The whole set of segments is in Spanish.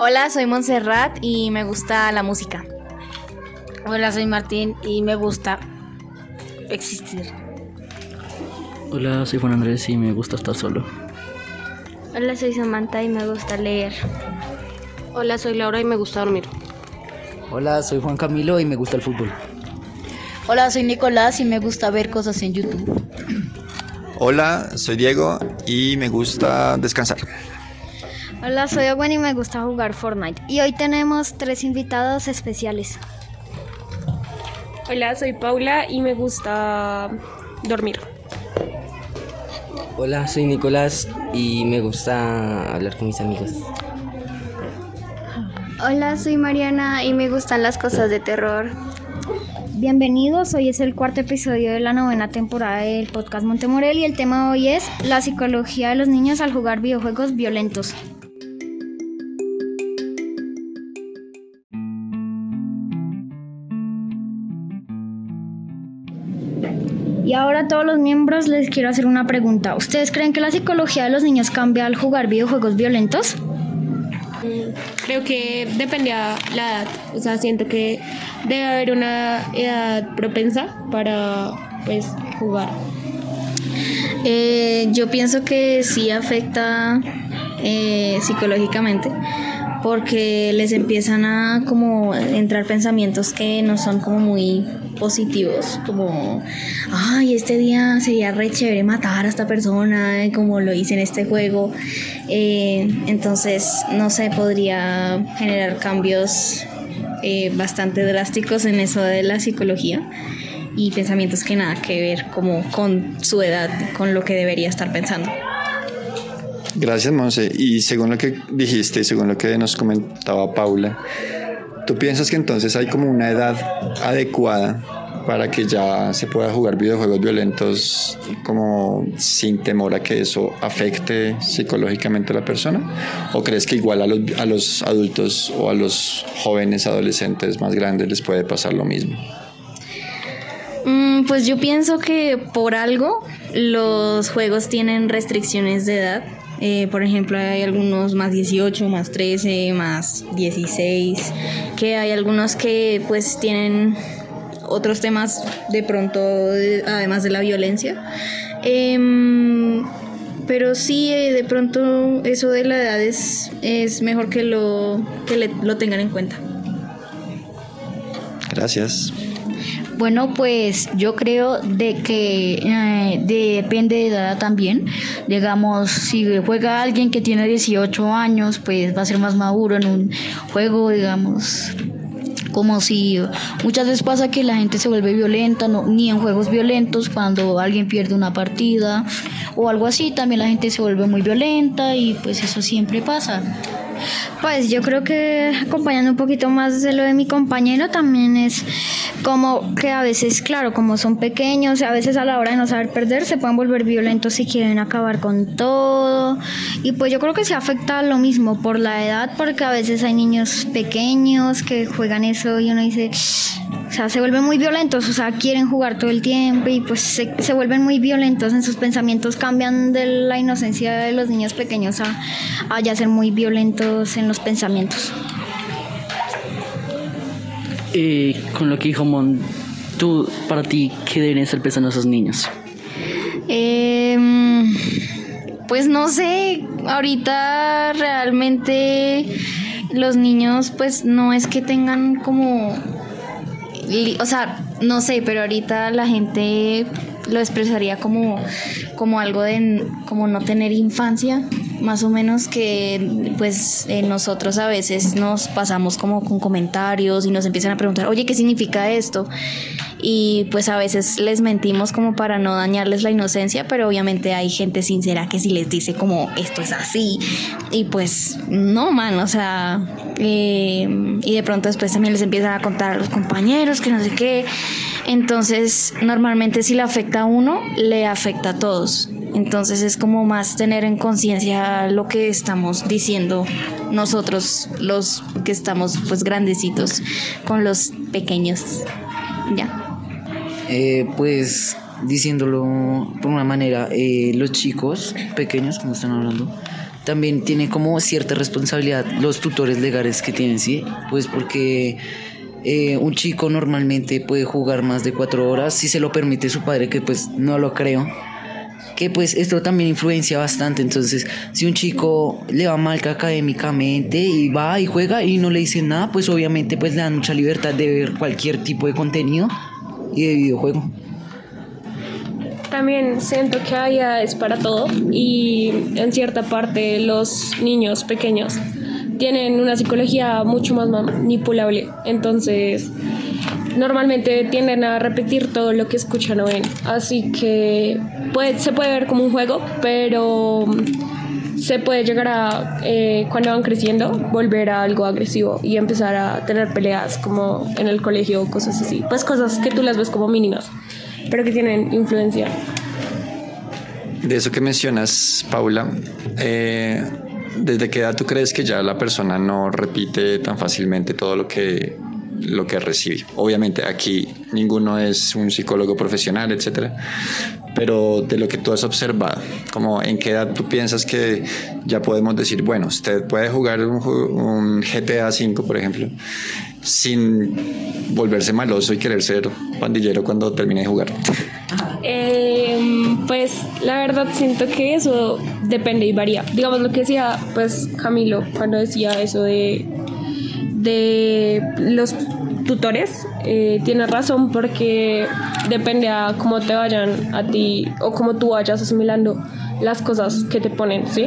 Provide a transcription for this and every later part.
Hola, soy Montserrat y me gusta la música. Hola, soy Martín y me gusta existir. Hola, soy Juan Andrés y me gusta estar solo. Hola, soy Samantha y me gusta leer. Hola, soy Laura y me gusta dormir. Hola, soy Juan Camilo y me gusta el fútbol. Hola, soy Nicolás y me gusta ver cosas en YouTube. Hola, soy Diego y me gusta descansar. Hola, soy Owen y me gusta jugar Fortnite. Y hoy tenemos tres invitados especiales. Hola, soy Paula y me gusta dormir. Hola, soy Nicolás y me gusta hablar con mis amigos. Hola, soy Mariana y me gustan las cosas de terror. Bienvenidos, hoy es el cuarto episodio de la novena temporada del podcast Montemorel y el tema hoy es la psicología de los niños al jugar videojuegos violentos. Y ahora a todos los miembros les quiero hacer una pregunta. ¿Ustedes creen que la psicología de los niños cambia al jugar videojuegos violentos? Creo que depende a la edad. O sea, siento que debe haber una edad propensa para pues jugar. Eh, yo pienso que sí afecta eh, psicológicamente porque les empiezan a como entrar pensamientos que no son como muy positivos, como, ay, este día sería re chévere matar a esta persona, como lo hice en este juego. Eh, entonces, no sé, podría generar cambios eh, bastante drásticos en eso de la psicología y pensamientos que nada que ver como con su edad, con lo que debería estar pensando. Gracias, Monse. Y según lo que dijiste según lo que nos comentaba Paula, ¿tú piensas que entonces hay como una edad adecuada para que ya se pueda jugar videojuegos violentos como sin temor a que eso afecte psicológicamente a la persona? ¿O crees que igual a los, a los adultos o a los jóvenes adolescentes más grandes les puede pasar lo mismo? Mm, pues yo pienso que por algo los juegos tienen restricciones de edad. Eh, por ejemplo, hay algunos más 18, más 13, más 16, que hay algunos que pues tienen otros temas de pronto, además de la violencia. Em, pero sí, de pronto eso de la edad es, es mejor que, lo, que lo tengan en cuenta. Gracias. Bueno, pues yo creo de que eh, depende de edad también. Digamos, si juega alguien que tiene 18 años, pues va a ser más maduro en un juego, digamos, como si muchas veces pasa que la gente se vuelve violenta, no, ni en juegos violentos, cuando alguien pierde una partida o algo así, también la gente se vuelve muy violenta y pues eso siempre pasa. Pues yo creo que acompañando un poquito más de lo de mi compañero también es como que a veces, claro, como son pequeños, a veces a la hora de no saber perder se pueden volver violentos si quieren acabar con todo. Y pues yo creo que se afecta lo mismo por la edad, porque a veces hay niños pequeños que juegan eso y uno dice, o sea, se vuelven muy violentos, o sea, quieren jugar todo el tiempo y pues se, vuelven muy violentos en sus pensamientos, cambian de la inocencia de los niños pequeños a, a ya ser muy violentos en los pensamientos. Eh, con lo que dijo Mon, tú, para ti, ¿qué deberían estar pensando esos niños? Em, pues no sé, ahorita realmente los niños pues no es que tengan como, o sea, no sé, pero ahorita la gente lo expresaría como, como algo de como no tener infancia, más o menos que pues eh, nosotros a veces nos pasamos como con comentarios y nos empiezan a preguntar, oye, ¿qué significa esto? Y pues a veces les mentimos como para no dañarles la inocencia, pero obviamente hay gente sincera que si les dice como esto es así y pues no, man, o sea, eh, y de pronto después también les empiezan a contar a los compañeros que no sé qué. Entonces, normalmente si le afecta a uno, le afecta a todos. Entonces es como más tener en conciencia lo que estamos diciendo nosotros, los que estamos pues grandecitos, con los pequeños. Ya. Eh, pues diciéndolo por una manera, eh, los chicos pequeños, como están hablando, también tiene como cierta responsabilidad los tutores legales que tienen, ¿sí? Pues porque eh, un chico normalmente puede jugar más de cuatro horas si se lo permite su padre, que pues no lo creo. Que pues esto también influencia bastante. Entonces, si un chico le va mal académicamente y va y juega y no le dicen nada, pues obviamente pues le dan mucha libertad de ver cualquier tipo de contenido y de videojuego. También siento que hay es para todo y en cierta parte los niños pequeños tienen una psicología mucho más manipulable. Entonces, normalmente tienden a repetir todo lo que escuchan o ven. Así que puede, se puede ver como un juego, pero se puede llegar a, eh, cuando van creciendo, volver a algo agresivo y empezar a tener peleas como en el colegio o cosas así. Pues cosas que tú las ves como mínimas, pero que tienen influencia. De eso que mencionas, Paula, eh, ¿desde qué edad tú crees que ya la persona no repite tan fácilmente todo lo que lo que recibe. Obviamente aquí ninguno es un psicólogo profesional, etcétera, pero de lo que tú has observado, como en qué edad tú piensas que ya podemos decir, bueno, usted puede jugar un, GTA 5, por ejemplo, sin volverse maloso y querer ser pandillero cuando termine de jugar. Eh, pues la verdad siento que eso depende y varía. Digamos lo que decía pues Camilo cuando decía eso de de los tutores, eh, tienes razón porque depende a cómo te vayan a ti o cómo tú vayas asimilando las cosas que te ponen, ¿sí?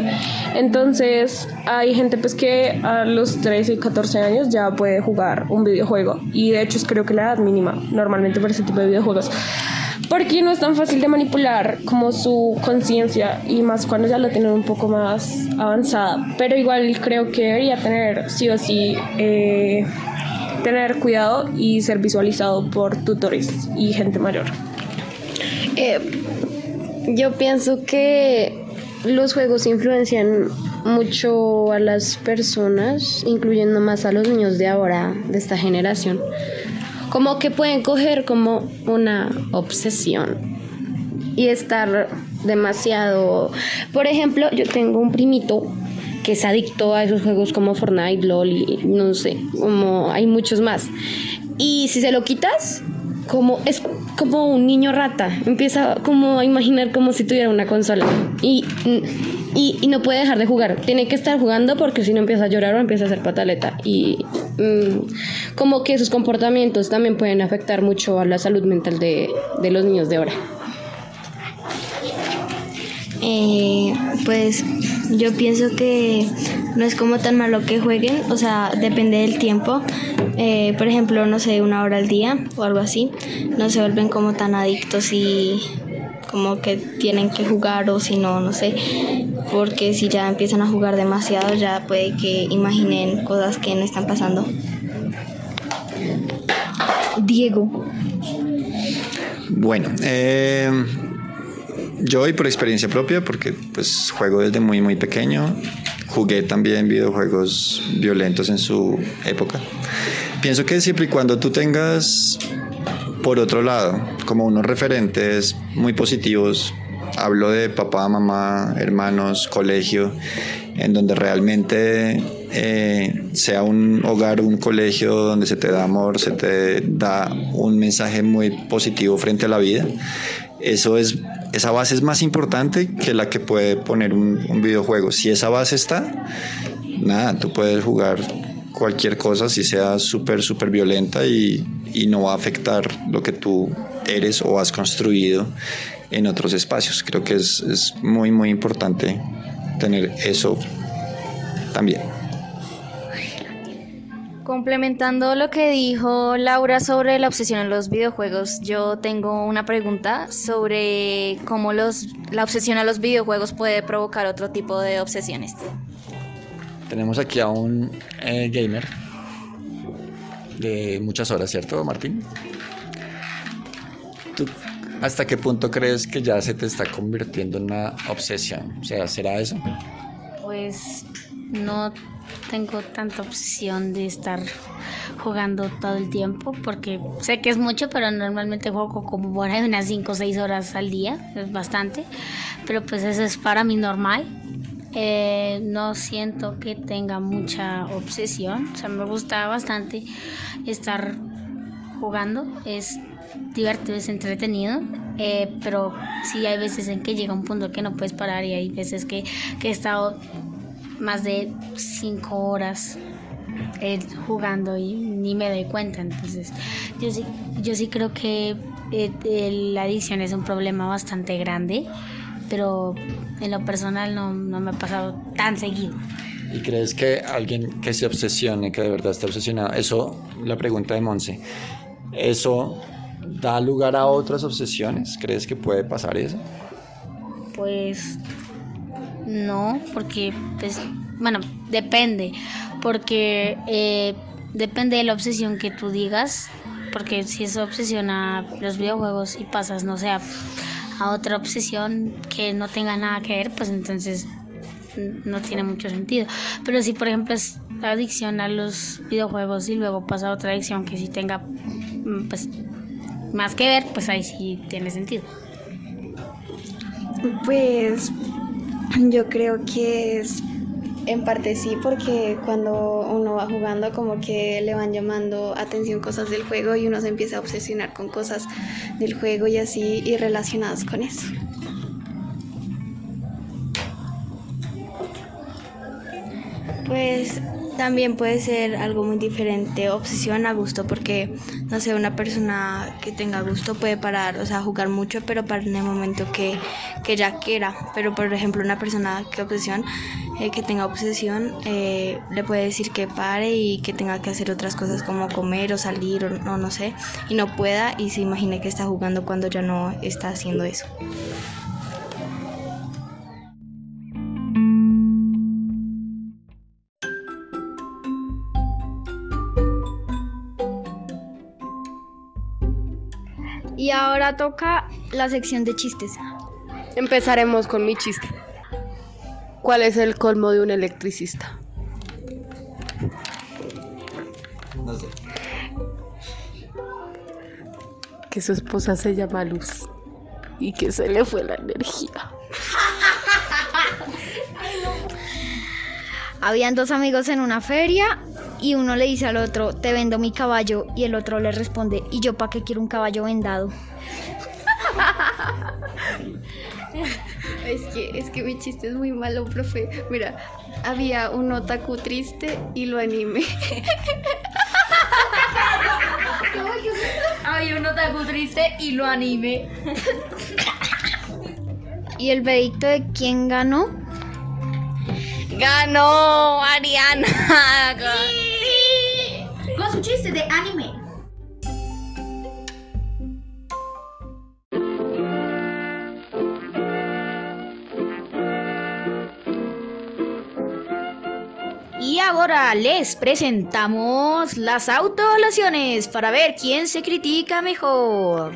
Entonces hay gente pues que a los 13 y 14 años ya puede jugar un videojuego y de hecho es creo que la edad mínima normalmente para ese tipo de videojuegos porque no es tan fácil de manipular como su conciencia y más cuando ya la tienen un poco más avanzada. Pero igual creo que debería tener sí o sí eh, tener cuidado y ser visualizado por tutores y gente mayor. Eh, yo pienso que los juegos influencian mucho a las personas, incluyendo más a los niños de ahora, de esta generación como que pueden coger como una obsesión y estar demasiado... Por ejemplo, yo tengo un primito que es adicto a esos juegos como Fortnite, LOL y no sé, como hay muchos más. Y si se lo quitas, como es como un niño rata, empieza como a imaginar como si tuviera una consola. Y, y, no puede dejar de jugar, tiene que estar jugando porque si no empieza a llorar o empieza a hacer pataleta. Y mm, como que sus comportamientos también pueden afectar mucho a la salud mental de, de los niños de ahora. Eh, pues yo pienso que no es como tan malo que jueguen, o sea, depende del tiempo. Eh, por ejemplo, no sé, una hora al día o algo así, no se vuelven como tan adictos y como que tienen que jugar o si no, no sé, porque si ya empiezan a jugar demasiado ya puede que imaginen cosas que no están pasando. Diego. Bueno, eh, yo y por experiencia propia, porque pues juego desde muy muy pequeño, jugué también videojuegos violentos en su época. Pienso que siempre y cuando tú tengas, por otro lado, como unos referentes muy positivos, hablo de papá, mamá, hermanos, colegio, en donde realmente eh, sea un hogar, un colegio donde se te da amor, se te da un mensaje muy positivo frente a la vida. Eso es esa base es más importante que la que puede poner un, videojuego. Si esa base está, nada, tú puedes jugar cualquier cosa, si sea súper, súper violenta y, no va a afectar lo que tú eres o has construido en otros espacios. Creo que es, es muy, muy importante tener eso también. Complementando lo que dijo Laura sobre la obsesión en los videojuegos, yo tengo una pregunta sobre cómo la obsesión a los videojuegos puede provocar otro tipo de obsesiones. Tenemos aquí a un eh, gamer de muchas horas, ¿cierto, Martín? ¿Tú hasta qué punto crees que ya se te está convirtiendo en una obsesión? ¿será eso? Pues no tengo tanta obsesión de estar jugando todo el tiempo porque sé que es mucho, pero normalmente juego como por unas 5 o 6 horas al día, es bastante, pero pues eso es para mí normal. eh, no siento que tenga mucha obsesión. O sea, me gusta bastante estar jugando. Es divertido, es entretenido. eh, pero sí hay veces en que llega un punto que no puedes parar y hay veces que, que he estado más de cinco horas eh, jugando y ni me doy cuenta. Entonces, yo sí, yo sí creo que eh, la adicción es un problema bastante grande, pero en lo personal no, no me ha pasado tan seguido. ¿Y crees que alguien que se obsesione, que de verdad esté obsesionado, eso, la pregunta de Monse, eso da lugar a otras obsesiones? ¿Crees que puede pasar eso? Pues no, porque pues bueno, depende, porque eh, depende de la obsesión que tú digas, porque si es obsesión a los videojuegos y pasas, no sé, a, a otra obsesión que no tenga nada que ver, pues entonces no tiene mucho sentido. Pero si por ejemplo es adicción a los videojuegos y luego pasa a otra adicción que sí tenga mm, pues más que ver, pues ahí sí tiene sentido. Pues yo creo que es en parte sí, porque cuando uno va jugando como que le van llamando atención cosas del juego y uno se empieza a obsesionar con cosas del juego y así y relacionadas con eso. Pues también puede ser algo muy diferente, obsesión a gusto, porque no sé, una persona que tenga gusto puede parar, o sea, jugar mucho, pero para en el momento que, que ya quiera. Pero por ejemplo, una persona que obsesión, eh, que tenga obsesión, eh, le puede decir que pare y que tenga que hacer otras cosas como comer o salir o no, no sé, y no pueda y se imagine que está jugando cuando ya no está haciendo eso. Ahora toca la sección de chistes. Empezaremos con mi chiste. ¿Cuál es el colmo de un electricista? No sé. Que su esposa se llama Luz y que se le fue la energía. Habían dos amigos en una feria y uno le dice al otro, te vendo mi caballo, y el otro le responde, ¿y yo para qué quiero un caballo vendado? Es que, es que mi chiste es muy malo, profe. Mira, había un otaku triste y lo animé. Había un otaku triste y lo anime. ¿Y el veredicto de quién ganó? Ganó Ariana. Ahora les presentamos las autoevaluaciones para ver quién se critica mejor.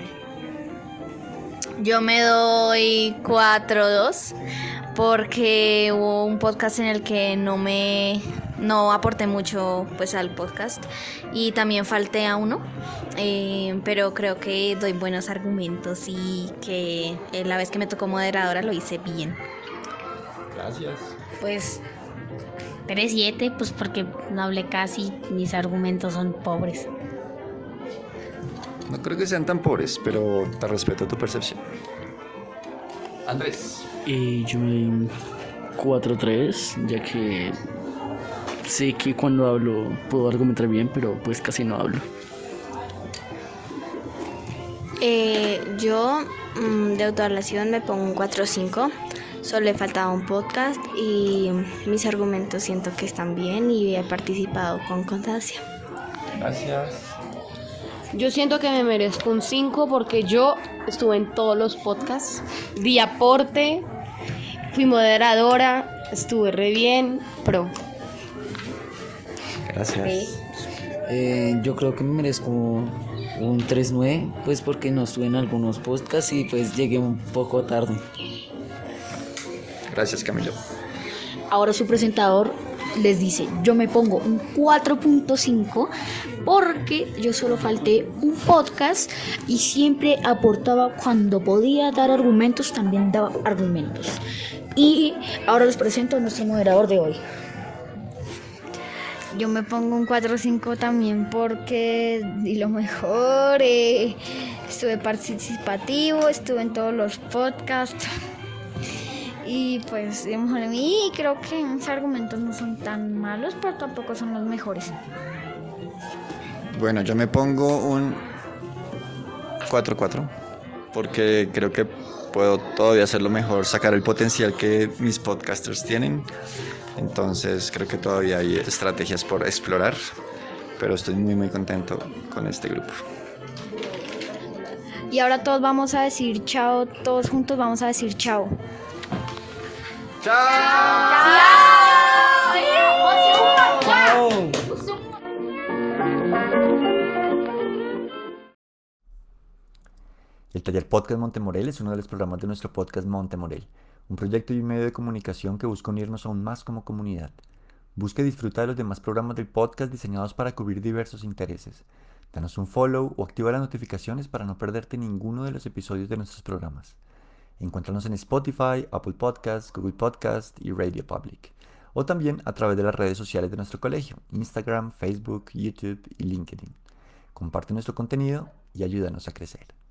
Yo me doy 4-2 porque hubo un podcast en el que no me no aporté mucho pues al podcast y también falté a uno eh, pero creo que doy buenos argumentos y que eh, la vez que me tocó moderadora lo hice bien Gracias. Pues 3-7, pues porque no hablé casi, mis argumentos son pobres. No creo que sean tan pobres, pero te respeto tu percepción. Andrés. Y yo me doy un 4-3, ya que sé que cuando hablo puedo argumentar bien, pero pues casi no hablo. Eh, yo mm, de autoevaluación me pongo un 4-5. Solo le faltaba un podcast y mis argumentos siento que están bien y he participado con constancia. Gracias. Yo siento que me merezco un 5 porque yo estuve en todos los podcasts, di aporte, fui moderadora, estuve re bien, pro. Gracias. Eh, yo creo que me merezco un 3-9, pues porque no estuve en algunos podcasts y pues llegué un poco tarde. Gracias, Camilo. Ahora su presentador les dice, yo me pongo un 4.5 porque yo solo falté un podcast y siempre aportaba cuando podía dar argumentos, también daba argumentos. Y ahora les presento a nuestro moderador de hoy. Yo me pongo un 4-5 también porque di lo mejor, eh, estuve participativo, estuve en todos los podcasts y pues di lo mejor de mí creo que mis argumentos no son tan malos, pero tampoco son los mejores. Bueno, yo me pongo un 4-4 porque creo que puedo todavía hacerlo mejor, sacar el potencial que mis podcasters tienen. Entonces creo que todavía hay estrategias por explorar, pero estoy muy muy contento con este grupo. Y ahora todos vamos a decir chao, todos juntos vamos a decir El taller Podcast Montemorel es uno de los programas de nuestro podcast Montemorel, un proyecto y un medio de comunicación que busca unirnos aún más como comunidad. Busca y disfruta de los demás programas del podcast diseñados para cubrir diversos intereses. Danos un follow o activa las notificaciones para no perderte ninguno de los episodios de nuestros programas. Encuéntranos en Spotify, Apple Podcasts, Google Podcasts y Radio Public. O también a través de las redes sociales de nuestro colegio, Instagram, Facebook, YouTube y LinkedIn. Comparte nuestro contenido y ayúdanos a crecer.